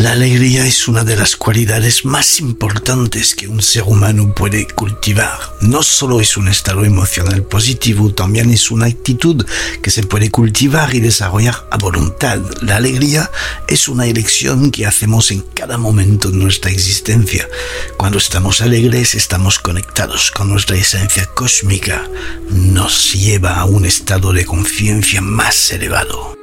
La alegría es una de las cualidades más importantes que un ser humano puede cultivar. No solo es un estado emocional positivo, también es una actitud que se puede cultivar y desarrollar a voluntad. La alegría es una elección que hacemos en cada momento de nuestra existencia. Cuando estamos alegres estamos conectados con nuestra esencia cósmica. Nos lleva a un estado de conciencia más elevado.